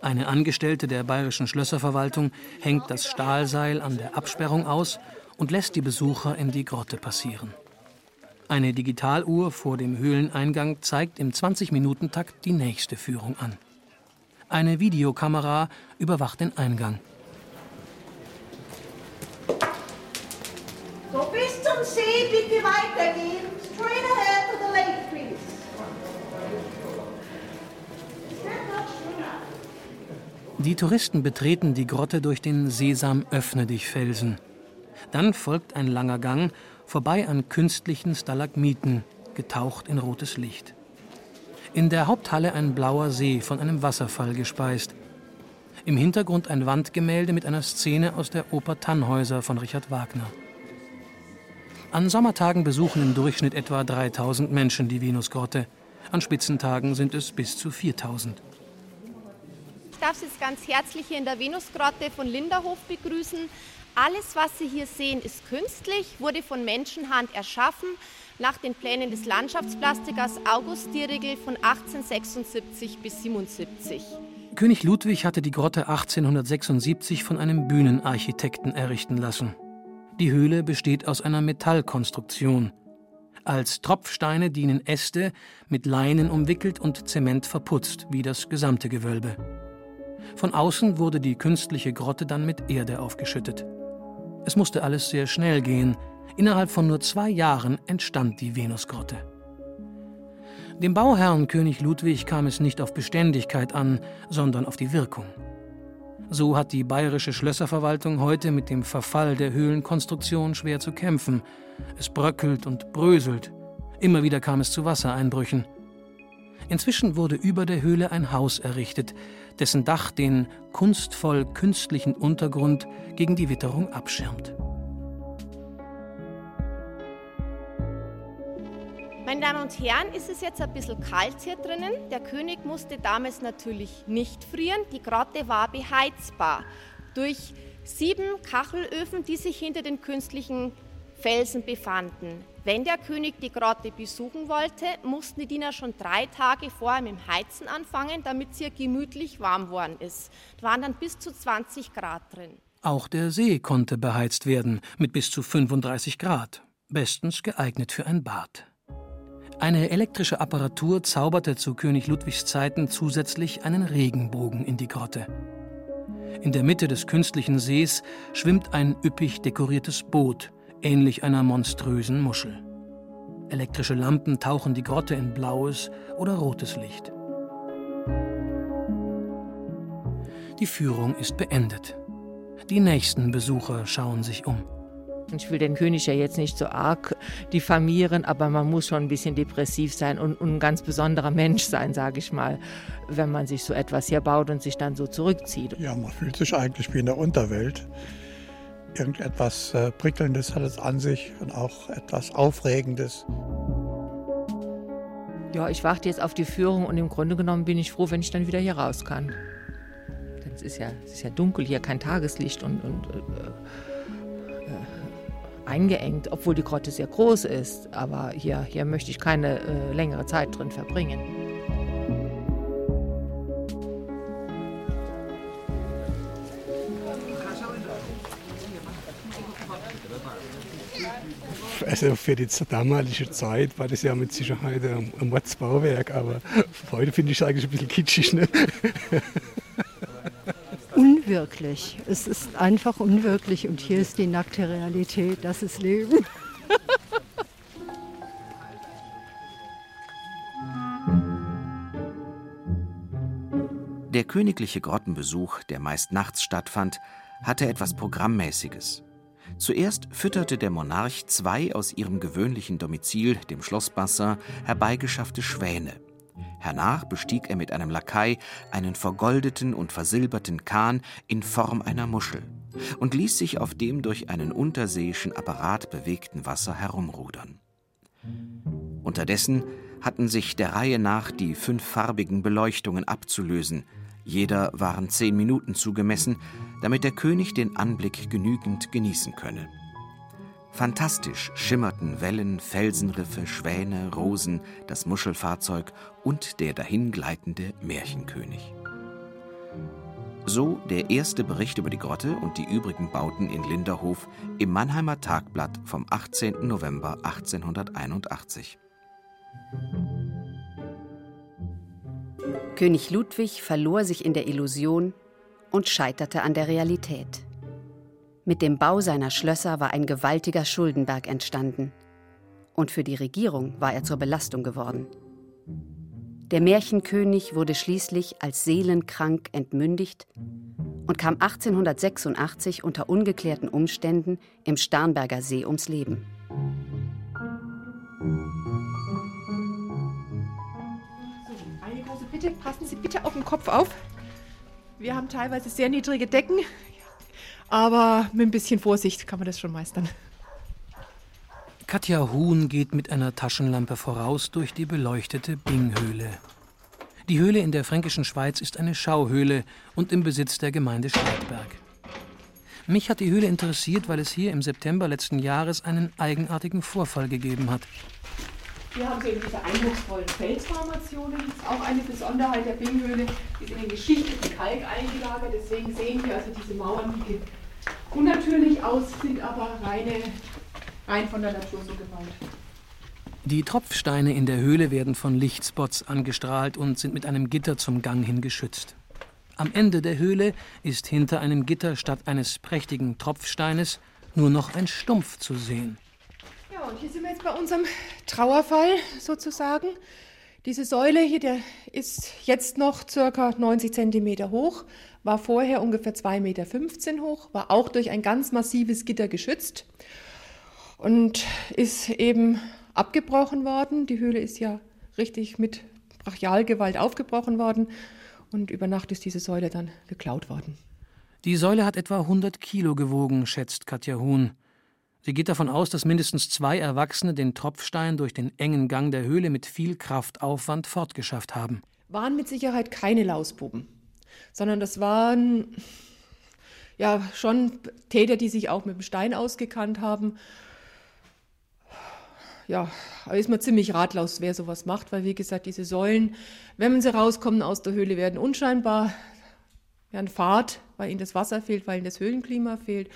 Eine Angestellte der bayerischen Schlösserverwaltung hängt das Stahlseil an der Absperrung aus und lässt die Besucher in die Grotte passieren. Eine Digitaluhr vor dem Höhleneingang zeigt im 20-Minuten-Takt die nächste Führung an. Eine Videokamera überwacht den Eingang. So, bis zum See bitte weitergehen. Straight ahead to the lake, please. Die Touristen betreten die Grotte durch den Sesam öffne dich Felsen. Dann folgt ein langer Gang vorbei an künstlichen Stalagmiten, getaucht in rotes Licht. In der Haupthalle ein blauer See von einem Wasserfall gespeist. Im Hintergrund ein Wandgemälde mit einer Szene aus der Oper Tannhäuser von Richard Wagner. An Sommertagen besuchen im Durchschnitt etwa 3000 Menschen die Venusgrotte. An Spitzentagen sind es bis zu 4000. Ich darf Sie jetzt ganz herzlich hier in der Venusgrotte von Linderhof begrüßen. Alles, was Sie hier sehen, ist künstlich, wurde von Menschenhand erschaffen, nach den Plänen des Landschaftsplastikers August Dierigel von 1876 bis 77. König Ludwig hatte die Grotte 1876 von einem Bühnenarchitekten errichten lassen. Die Höhle besteht aus einer Metallkonstruktion. Als Tropfsteine dienen Äste, mit Leinen umwickelt und Zement verputzt, wie das gesamte Gewölbe. Von außen wurde die künstliche Grotte dann mit Erde aufgeschüttet. Es musste alles sehr schnell gehen. Innerhalb von nur zwei Jahren entstand die Venusgrotte. Dem Bauherrn König Ludwig kam es nicht auf Beständigkeit an, sondern auf die Wirkung. So hat die bayerische Schlösserverwaltung heute mit dem Verfall der Höhlenkonstruktion schwer zu kämpfen. Es bröckelt und bröselt. Immer wieder kam es zu Wassereinbrüchen. Inzwischen wurde über der Höhle ein Haus errichtet, dessen Dach den kunstvoll künstlichen Untergrund gegen die Witterung abschirmt. Meine Damen und Herren, ist es jetzt ein bisschen kalt hier drinnen. Der König musste damals natürlich nicht frieren. Die Grotte war beheizbar durch sieben Kachelöfen, die sich hinter den künstlichen Felsen befanden. Wenn der König die Grotte besuchen wollte, mussten die Diener schon drei Tage vorher mit dem Heizen anfangen, damit es hier gemütlich warm worden ist. Da waren dann bis zu 20 Grad drin. Auch der See konnte beheizt werden mit bis zu 35 Grad, bestens geeignet für ein Bad. Eine elektrische Apparatur zauberte zu König Ludwigs Zeiten zusätzlich einen Regenbogen in die Grotte. In der Mitte des künstlichen Sees schwimmt ein üppig dekoriertes Boot, ähnlich einer monströsen Muschel. Elektrische Lampen tauchen die Grotte in blaues oder rotes Licht. Die Führung ist beendet. Die nächsten Besucher schauen sich um. Ich will den König ja jetzt nicht so arg diffamieren, aber man muss schon ein bisschen depressiv sein und, und ein ganz besonderer Mensch sein, sage ich mal, wenn man sich so etwas hier baut und sich dann so zurückzieht. Ja, man fühlt sich eigentlich wie in der Unterwelt. Irgendetwas äh, Prickelndes hat es an sich und auch etwas Aufregendes. Ja, ich warte jetzt auf die Führung und im Grunde genommen bin ich froh, wenn ich dann wieder hier raus kann. Denn es ist ja, es ist ja dunkel hier, kein Tageslicht und, und äh, eingeengt, obwohl die Grotte sehr groß ist. Aber hier, hier möchte ich keine äh, längere Zeit drin verbringen. Also für die damalige Zeit war das ja mit Sicherheit ein Mordsbauwerk, aber heute finde ich es eigentlich ein bisschen kitschig. Ne? unwirklich. Es ist einfach unwirklich und hier ist die nackte Realität, das ist Leben. Der königliche Grottenbesuch, der meist nachts stattfand, hatte etwas Programmmäßiges. Zuerst fütterte der Monarch zwei aus ihrem gewöhnlichen Domizil, dem Schloss Bassin, herbeigeschaffte Schwäne. Hernach bestieg er mit einem Lakai einen vergoldeten und versilberten Kahn in Form einer Muschel und ließ sich auf dem durch einen unterseeischen Apparat bewegten Wasser herumrudern. Unterdessen hatten sich der Reihe nach die fünffarbigen Beleuchtungen abzulösen. Jeder waren zehn Minuten zugemessen, damit der König den Anblick genügend genießen könne. Fantastisch schimmerten Wellen, Felsenriffe, Schwäne, Rosen, das Muschelfahrzeug und der dahingleitende Märchenkönig. So der erste Bericht über die Grotte und die übrigen Bauten in Linderhof im Mannheimer Tagblatt vom 18. November 1881. König Ludwig verlor sich in der Illusion und scheiterte an der Realität. Mit dem Bau seiner Schlösser war ein gewaltiger Schuldenberg entstanden. Und für die Regierung war er zur Belastung geworden. Der Märchenkönig wurde schließlich als seelenkrank entmündigt und kam 1886 unter ungeklärten Umständen im Starnberger See ums Leben. Eine große Bitte, passen Sie bitte auf den Kopf auf. Wir haben teilweise sehr niedrige Decken. Aber mit ein bisschen Vorsicht kann man das schon meistern. Katja Huhn geht mit einer Taschenlampe voraus durch die beleuchtete Binghöhle. Die Höhle in der fränkischen Schweiz ist eine Schauhöhle und im Besitz der Gemeinde Streitberg. Mich hat die Höhle interessiert, weil es hier im September letzten Jahres einen eigenartigen Vorfall gegeben hat. Hier haben Sie eben diese eindrucksvollen Felsformationen. Das ist auch eine Besonderheit der Binghöhle. Die sind in geschichteten Kalk eingelagert. Deswegen sehen wir also diese Mauern, die unnatürlich aus, sind aber reine, rein von der Natur so gebaut. Die Tropfsteine in der Höhle werden von Lichtspots angestrahlt und sind mit einem Gitter zum Gang hin geschützt. Am Ende der Höhle ist hinter einem Gitter statt eines prächtigen Tropfsteines nur noch ein Stumpf zu sehen. Ja, und hier sind wir jetzt bei unserem Trauerfall sozusagen. Diese Säule hier, der ist jetzt noch circa 90 Zentimeter hoch, war vorher ungefähr 2,15 Meter hoch, war auch durch ein ganz massives Gitter geschützt und ist eben abgebrochen worden. Die Höhle ist ja richtig mit Brachialgewalt aufgebrochen worden und über Nacht ist diese Säule dann geklaut worden. Die Säule hat etwa 100 Kilo gewogen, schätzt Katja Huhn. Sie geht davon aus, dass mindestens zwei Erwachsene den Tropfstein durch den engen Gang der Höhle mit viel Kraftaufwand fortgeschafft haben. Waren mit Sicherheit keine Lausbuben, sondern das waren ja schon Täter, die sich auch mit dem Stein ausgekannt haben ja, da ist man ziemlich ratlos, wer sowas macht, weil wie gesagt, diese Säulen, wenn sie rauskommen aus der Höhle, werden unscheinbar, werden Fahrt, weil ihnen das Wasser fehlt, weil ihnen das Höhlenklima fehlt.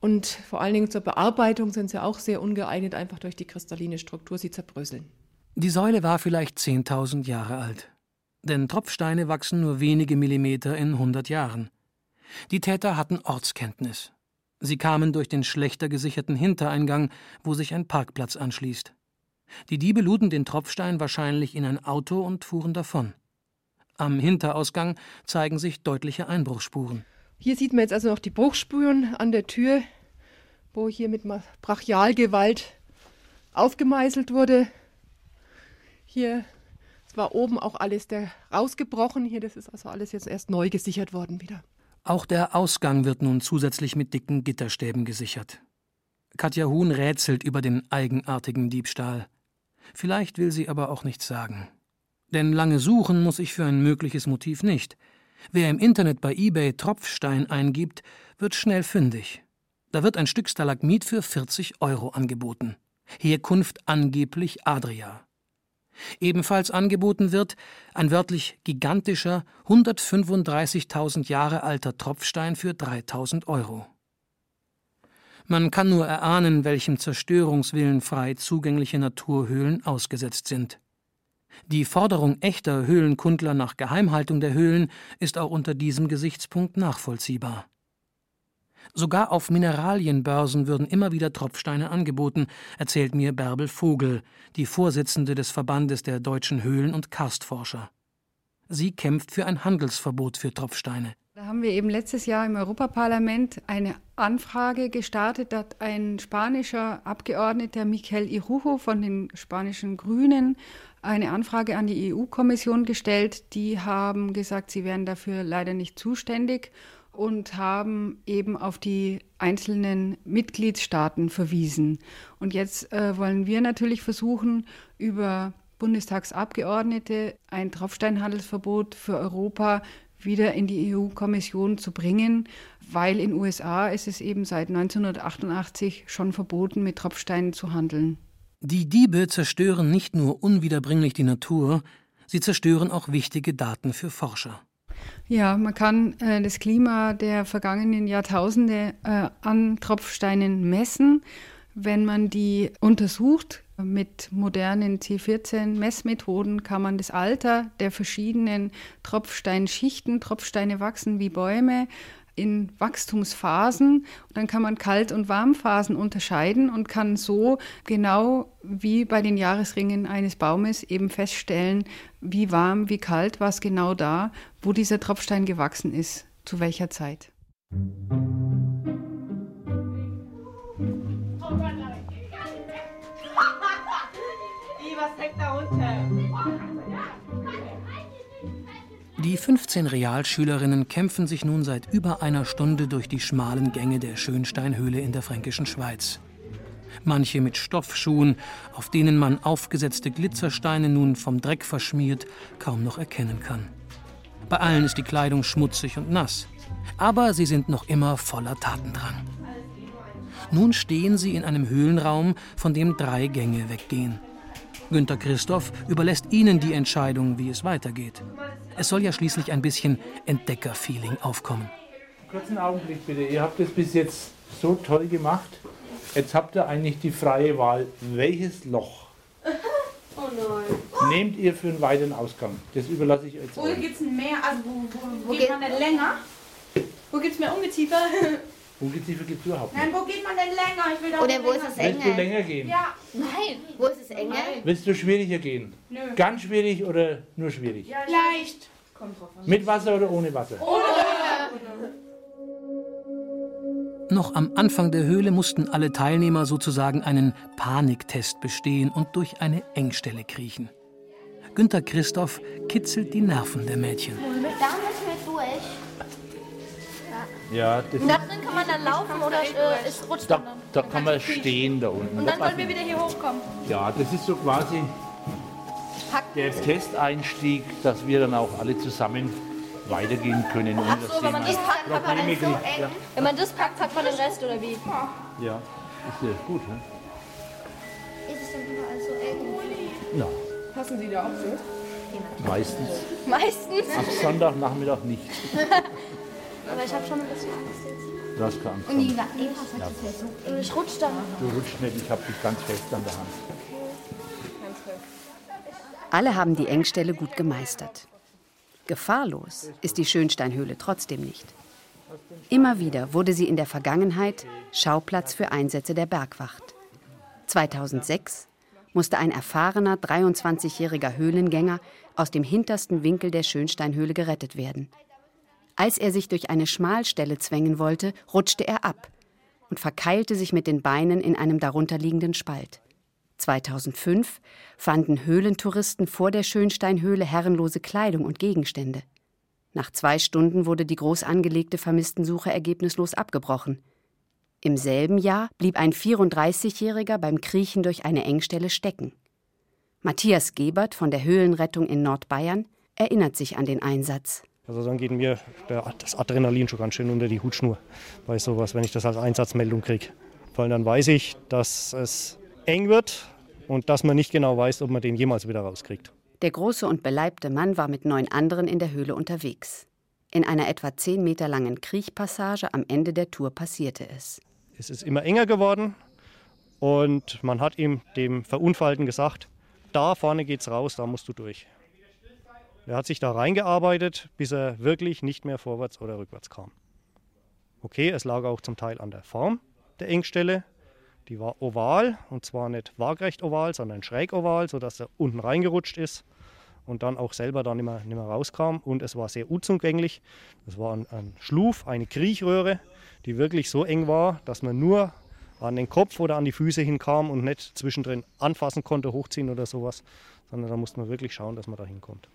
Und vor allen Dingen zur Bearbeitung sind sie auch sehr ungeeignet, einfach durch die kristalline Struktur, sie zerbröseln. Die Säule war vielleicht 10.000 Jahre alt. Denn Tropfsteine wachsen nur wenige Millimeter in 100 Jahren. Die Täter hatten Ortskenntnis. Sie kamen durch den schlechter gesicherten Hintereingang, wo sich ein Parkplatz anschließt. Die Diebe luden den Tropfstein wahrscheinlich in ein Auto und fuhren davon. Am Hinterausgang zeigen sich deutliche Einbruchsspuren. Hier sieht man jetzt also noch die Bruchspuren an der Tür, wo hier mit Brachialgewalt aufgemeißelt wurde. Hier war oben auch alles der rausgebrochen. Hier, das ist also alles jetzt erst neu gesichert worden wieder. Auch der Ausgang wird nun zusätzlich mit dicken Gitterstäben gesichert. Katja Huhn rätselt über den eigenartigen Diebstahl. Vielleicht will sie aber auch nichts sagen. Denn lange suchen muss ich für ein mögliches Motiv nicht. Wer im Internet bei eBay Tropfstein eingibt, wird schnell fündig. Da wird ein Stück Stalagmit für 40 Euro angeboten. Herkunft angeblich Adria. Ebenfalls angeboten wird ein wörtlich gigantischer, 135.000 Jahre alter Tropfstein für 3.000 Euro. Man kann nur erahnen, welchem Zerstörungswillen frei zugängliche Naturhöhlen ausgesetzt sind. Die Forderung echter Höhlenkundler nach Geheimhaltung der Höhlen ist auch unter diesem Gesichtspunkt nachvollziehbar. Sogar auf Mineralienbörsen würden immer wieder Tropfsteine angeboten, erzählt mir Bärbel Vogel, die Vorsitzende des Verbandes der deutschen Höhlen- und Karstforscher. Sie kämpft für ein Handelsverbot für Tropfsteine. Da haben wir eben letztes Jahr im Europaparlament eine Anfrage gestartet. Hat ein spanischer Abgeordneter, Miquel Irujo von den spanischen Grünen, eine Anfrage an die EU-Kommission gestellt. Die haben gesagt, sie wären dafür leider nicht zuständig und haben eben auf die einzelnen Mitgliedstaaten verwiesen. Und jetzt äh, wollen wir natürlich versuchen, über Bundestagsabgeordnete ein Tropfsteinhandelsverbot für Europa wieder in die EU-Kommission zu bringen, weil in USA ist es eben seit 1988 schon verboten, mit Tropfsteinen zu handeln. Die Diebe zerstören nicht nur unwiederbringlich die Natur, sie zerstören auch wichtige Daten für Forscher. Ja, man kann äh, das Klima der vergangenen Jahrtausende äh, an Tropfsteinen messen. Wenn man die untersucht mit modernen C14-Messmethoden, kann man das Alter der verschiedenen Tropfsteinschichten, Tropfsteine wachsen wie Bäume, in Wachstumsphasen. Und dann kann man Kalt- und Warmphasen unterscheiden und kann so genau wie bei den Jahresringen eines Baumes eben feststellen, wie warm, wie kalt war es genau da, wo dieser Tropfstein gewachsen ist, zu welcher Zeit. Was hängt da unten? Die 15 Realschülerinnen kämpfen sich nun seit über einer Stunde durch die schmalen Gänge der Schönsteinhöhle in der fränkischen Schweiz. manche mit Stoffschuhen, auf denen man aufgesetzte Glitzersteine nun vom Dreck verschmiert kaum noch erkennen kann. Bei allen ist die Kleidung schmutzig und nass, aber sie sind noch immer voller Tatendrang. Nun stehen sie in einem Höhlenraum, von dem drei Gänge weggehen. Günter Christoph überlässt ihnen die Entscheidung, wie es weitergeht. Es soll ja schließlich ein bisschen Entdeckerfeeling aufkommen. Kurzen Augenblick bitte. Ihr habt es bis jetzt so toll gemacht. Jetzt habt ihr eigentlich die freie Wahl. Welches Loch Oh nein. nehmt ihr für einen weiteren Ausgang? Das überlasse ich jetzt Wo euch. gibt es mehr? Also wo, wo, wo geht man denn länger? Wo gibt es mehr Ungeziefer? Ungeziefer gibt es überhaupt Nein, nicht. wo geht man denn länger? Ich will doch Oder wo länger. ist es Willst du länger gehen? Ja. Nein. Wo ist es enger? Willst du schwieriger gehen? Nö. Ganz schwierig oder nur schwierig? Ja, leicht. Kommt drauf an. Mit Wasser oder ohne Wasser? Noch am Anfang der Höhle mussten alle Teilnehmer sozusagen einen Paniktest bestehen und durch eine Engstelle kriechen. Günter Christoph kitzelt die Nerven der Mädchen. Da müssen wir durch. Ja, das Und da drin kann man dann laufen oder äh, es rutscht da, dann? dann? da kann man stehen da unten. Und Da dann wollen passen- wir wieder hier hochkommen. Ja, das ist so quasi der Testeinstieg, dass wir dann auch alle zusammen weitergehen können, ohne dass Wenn man das packt, packt man dann so. Ja, Wenn man das packt, packt man den Rest oder wie? ja, ist ja gut. Ne? Ist es dann überall so eng? Ja, Passen Sie da auch so? meistens. Meistens. Am Sonntagnachmittag nicht. Aber ich habe schon ein bisschen Angst jetzt. Du hast keine Angst. Und die. Eva sagt, Ja. so eng. Ich rutsch dann. Du rutschst nicht, ich hab dich ganz fest an der Hand. Alle haben die Engstelle gut gemeistert. Gefahrlos ist die Schönsteinhöhle trotzdem nicht. Immer wieder wurde sie in der Vergangenheit Schauplatz für Einsätze der Bergwacht. 2006 musste ein erfahrener 23-jähriger Höhlengänger aus dem hintersten Winkel der Schönsteinhöhle gerettet werden. Als er sich durch eine Schmalstelle zwängen wollte, rutschte er ab und verkeilte sich mit den Beinen in einem darunterliegenden Spalt. 2005 fanden Höhlentouristen vor der Schönsteinhöhle herrenlose Kleidung und Gegenstände. Nach zwei Stunden wurde die groß angelegte Vermisstensuche ergebnislos abgebrochen. Im selben Jahr blieb ein 34-Jähriger beim Kriechen durch eine Engstelle stecken. Matthias Gebert von der Höhlenrettung in Nordbayern erinnert sich an den Einsatz. Also dann geht mir der, das Adrenalin schon ganz schön unter die Hutschnur bei sowas, wenn ich das als Einsatzmeldung kriege. Weil dann weiß ich, dass es eng wird und dass man nicht genau weiß, ob man den jemals wieder rauskriegt. Der große und beleibte Mann war mit neun anderen in der Höhle unterwegs. In einer etwa zehn Meter langen Kriechpassage am Ende der Tour passierte es. Es ist immer enger geworden und man hat ihm, dem Verunfallten, gesagt, da vorne geht's raus, da musst du durch. Er hat sich da reingearbeitet, bis er wirklich nicht mehr vorwärts oder rückwärts kam. Okay, es lag auch zum Teil an der Form der Engstelle. Die war oval und zwar nicht waagrecht oval, sondern schräg oval, sodass er unten reingerutscht ist und dann auch selber dann nicht mehr, nicht mehr rauskam. Und es war sehr unzugänglich. Das war ein, ein Schluf, eine Kriechröhre, die wirklich so eng war, dass man nur an den Kopf oder an die Füße hinkam und nicht zwischendrin anfassen konnte, hochziehen oder sowas, sondern da musste man wirklich schauen, dass man da hinkommt.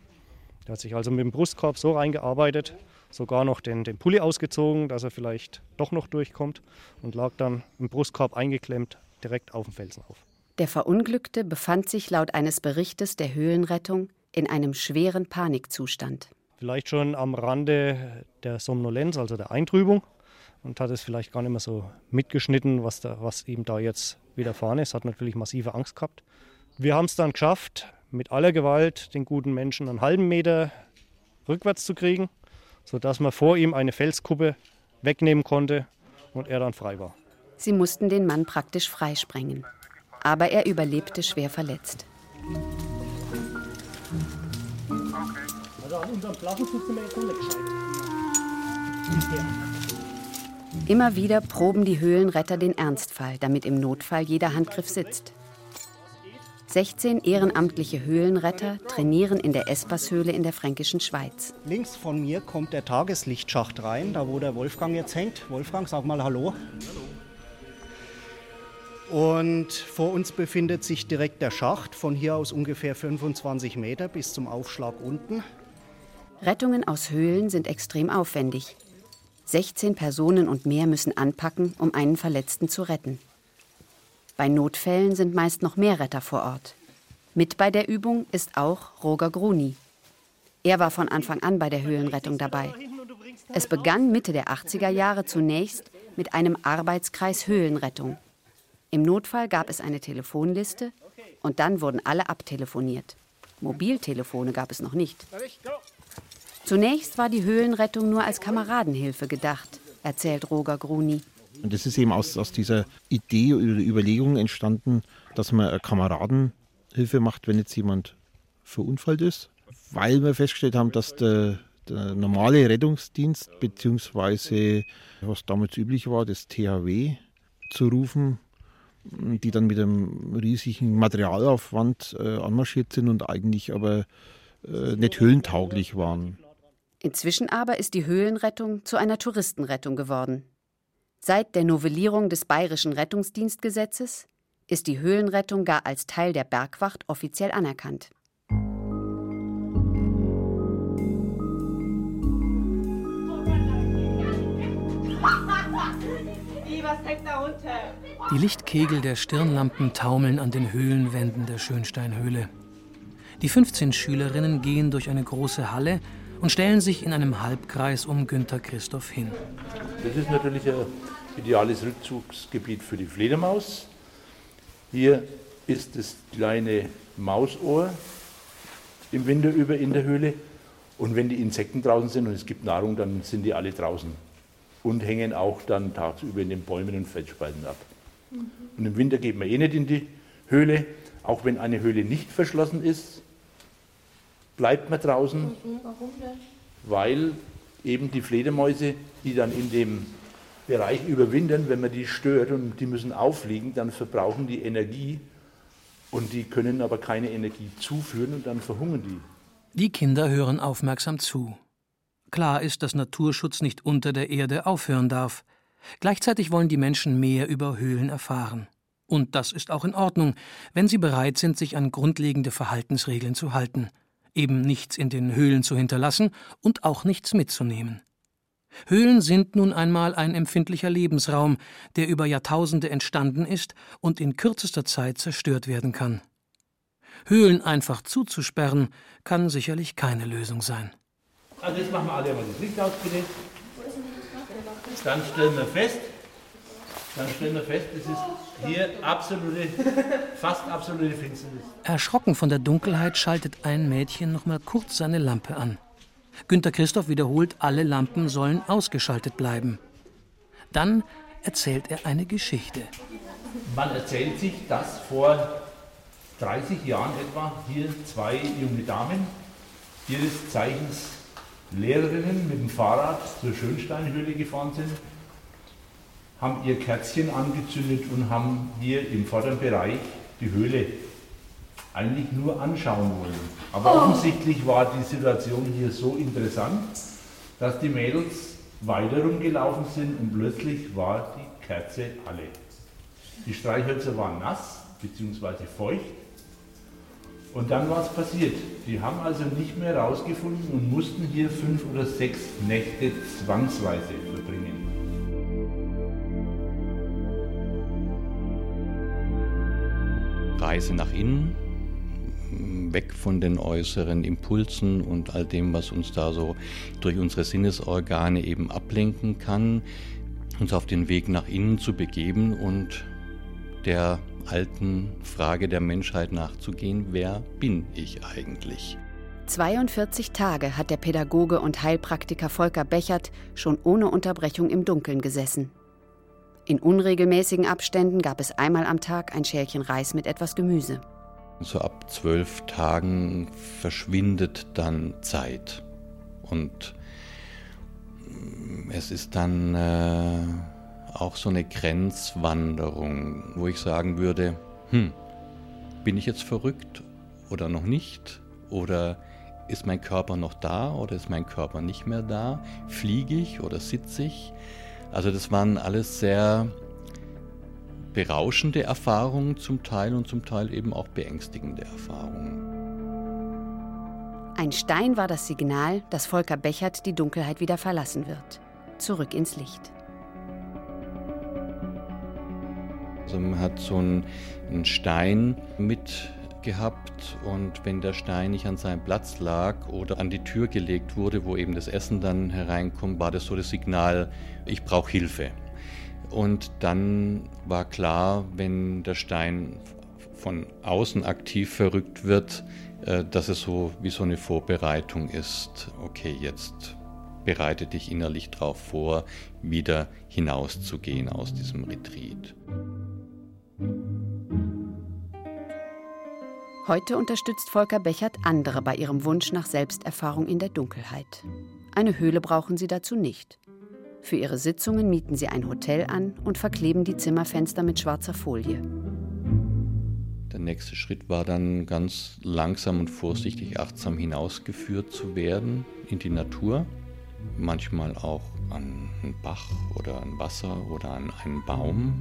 Er hat sich also mit dem Brustkorb so reingearbeitet, sogar noch den, den Pulli ausgezogen, dass er vielleicht doch noch durchkommt und lag dann im Brustkorb eingeklemmt direkt auf dem Felsen auf. Der Verunglückte befand sich laut eines Berichtes der Höhlenrettung in einem schweren Panikzustand. Vielleicht schon am Rande der Somnolenz, also der Eintrübung, und hat es vielleicht gar nicht mehr so mitgeschnitten, was, da, was ihm da jetzt widerfahren ist. Hat natürlich massive Angst gehabt. Wir haben es dann geschafft, mit aller Gewalt den guten Menschen einen halben Meter rückwärts zu kriegen, sodass man vor ihm eine Felskuppe wegnehmen konnte und er dann frei war. Sie mussten den Mann praktisch freisprengen. Aber er überlebte schwer verletzt. Immer wieder proben die Höhlenretter den Ernstfall, damit im Notfall jeder Handgriff sitzt. 16 ehrenamtliche Höhlenretter trainieren in der Espashöhle in der fränkischen Schweiz. Links von mir kommt der Tageslichtschacht rein, da wo der Wolfgang jetzt hängt. Wolfgang, sag mal Hallo. Und vor uns befindet sich direkt der Schacht, von hier aus ungefähr 25 Meter bis zum Aufschlag unten. Rettungen aus Höhlen sind extrem aufwendig. 16 Personen und mehr müssen anpacken, um einen Verletzten zu retten. Bei Notfällen sind meist noch mehr Retter vor Ort. Mit bei der Übung ist auch Roger Gruni. Er war von Anfang an bei der Höhlenrettung dabei. Es begann Mitte der 80er Jahre zunächst mit einem Arbeitskreis Höhlenrettung. Im Notfall gab es eine Telefonliste und dann wurden alle abtelefoniert. Mobiltelefone gab es noch nicht. Zunächst war die Höhlenrettung nur als Kameradenhilfe gedacht, erzählt Roger Gruni. Und das ist eben aus, aus dieser Idee oder Überlegung entstanden, dass man Kameradenhilfe macht, wenn jetzt jemand verunfallt ist, weil wir festgestellt haben, dass der, der normale Rettungsdienst, beziehungsweise was damals üblich war, das THW zu rufen, die dann mit einem riesigen Materialaufwand äh, anmarschiert sind und eigentlich aber äh, nicht höhlentauglich waren. Inzwischen aber ist die Höhlenrettung zu einer Touristenrettung geworden. Seit der Novellierung des Bayerischen Rettungsdienstgesetzes ist die Höhlenrettung gar als Teil der Bergwacht offiziell anerkannt. Die Lichtkegel der Stirnlampen taumeln an den Höhlenwänden der Schönsteinhöhle. Die 15 Schülerinnen gehen durch eine große Halle und stellen sich in einem Halbkreis um Günter Christoph hin. Das ist natürlich ein ideales Rückzugsgebiet für die Fledermaus. Hier ist das kleine Mausohr im Winter über in der Höhle. Und wenn die Insekten draußen sind und es gibt Nahrung, dann sind die alle draußen und hängen auch dann tagsüber in den Bäumen und Felsspalten ab. Mhm. Und im Winter geht man eh nicht in die Höhle, auch wenn eine Höhle nicht verschlossen ist, bleibt man draußen. Mhm. Warum denn? Weil eben die Fledermäuse, die dann in dem Bereich überwintern, wenn man die stört und die müssen auffliegen, dann verbrauchen die Energie und die können aber keine Energie zuführen und dann verhungern die. Die Kinder hören aufmerksam zu. Klar ist, dass Naturschutz nicht unter der Erde aufhören darf. Gleichzeitig wollen die Menschen mehr über Höhlen erfahren. Und das ist auch in Ordnung, wenn sie bereit sind, sich an grundlegende Verhaltensregeln zu halten, eben nichts in den Höhlen zu hinterlassen und auch nichts mitzunehmen. Höhlen sind nun einmal ein empfindlicher Lebensraum, der über Jahrtausende entstanden ist und in kürzester Zeit zerstört werden kann. Höhlen einfach zuzusperren, kann sicherlich keine Lösung sein. Also jetzt machen wir alle mal das Licht aus, bitte. Dann stellen wir fest, dann stellen wir fest, es ist hier absolute, fast absolute Finsternis. Erschrocken von der Dunkelheit schaltet ein Mädchen noch mal kurz seine Lampe an. Günter Christoph wiederholt, alle Lampen sollen ausgeschaltet bleiben. Dann erzählt er eine Geschichte. Man erzählt sich, dass vor 30 Jahren etwa hier zwei junge Damen ihres Zeichens Lehrerinnen mit dem Fahrrad zur Schönsteinhöhle gefahren sind, haben ihr Kerzchen angezündet und haben hier im vorderen Bereich die Höhle eigentlich nur anschauen wollen. Aber oh. offensichtlich war die Situation hier so interessant, dass die Mädels weiter rumgelaufen sind und plötzlich war die Kerze alle. Die Streichhölzer waren nass bzw. feucht und dann war es passiert. Die haben also nicht mehr rausgefunden und mussten hier fünf oder sechs Nächte zwangsweise verbringen. Reise nach innen, weg von den äußeren Impulsen und all dem, was uns da so durch unsere Sinnesorgane eben ablenken kann, uns auf den Weg nach innen zu begeben und der alten Frage der Menschheit nachzugehen, wer bin ich eigentlich? 42 Tage hat der Pädagoge und Heilpraktiker Volker Bechert schon ohne Unterbrechung im Dunkeln gesessen. In unregelmäßigen Abständen gab es einmal am Tag ein Schälchen Reis mit etwas Gemüse. So ab zwölf Tagen verschwindet dann Zeit. Und es ist dann äh, auch so eine Grenzwanderung, wo ich sagen würde, hm, bin ich jetzt verrückt oder noch nicht? Oder ist mein Körper noch da oder ist mein Körper nicht mehr da? Fliege ich oder sitze ich? Also das waren alles sehr berauschende Erfahrungen zum Teil und zum Teil eben auch beängstigende Erfahrungen. Ein Stein war das Signal, dass Volker Bechert die Dunkelheit wieder verlassen wird. Zurück ins Licht. Also man hat so einen, einen Stein mit gehabt und wenn der Stein nicht an seinem Platz lag oder an die Tür gelegt wurde, wo eben das Essen dann hereinkommt, war das so das Signal, ich brauche Hilfe. Und dann war klar, wenn der Stein von außen aktiv verrückt wird, äh, dass es so wie so eine Vorbereitung ist. Okay, jetzt bereite dich innerlich darauf vor, wieder hinauszugehen aus diesem Retreat. Heute unterstützt Volker Bechert andere bei ihrem Wunsch nach Selbsterfahrung in der Dunkelheit. Eine Höhle brauchen sie dazu nicht. Für ihre Sitzungen mieten sie ein Hotel an und verkleben die Zimmerfenster mit schwarzer Folie. Der nächste Schritt war dann ganz langsam und vorsichtig achtsam hinausgeführt zu werden in die Natur, manchmal auch an einen Bach oder an Wasser oder an einen Baum.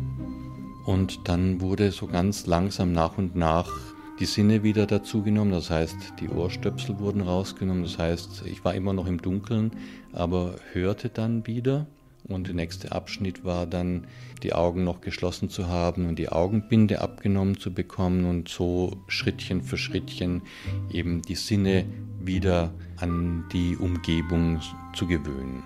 Und dann wurde so ganz langsam nach und nach die Sinne wieder dazugenommen, das heißt, die Ohrstöpsel wurden rausgenommen, das heißt, ich war immer noch im Dunkeln, aber hörte dann wieder. Und der nächste Abschnitt war dann, die Augen noch geschlossen zu haben und die Augenbinde abgenommen zu bekommen und so Schrittchen für Schrittchen eben die Sinne wieder an die Umgebung zu gewöhnen.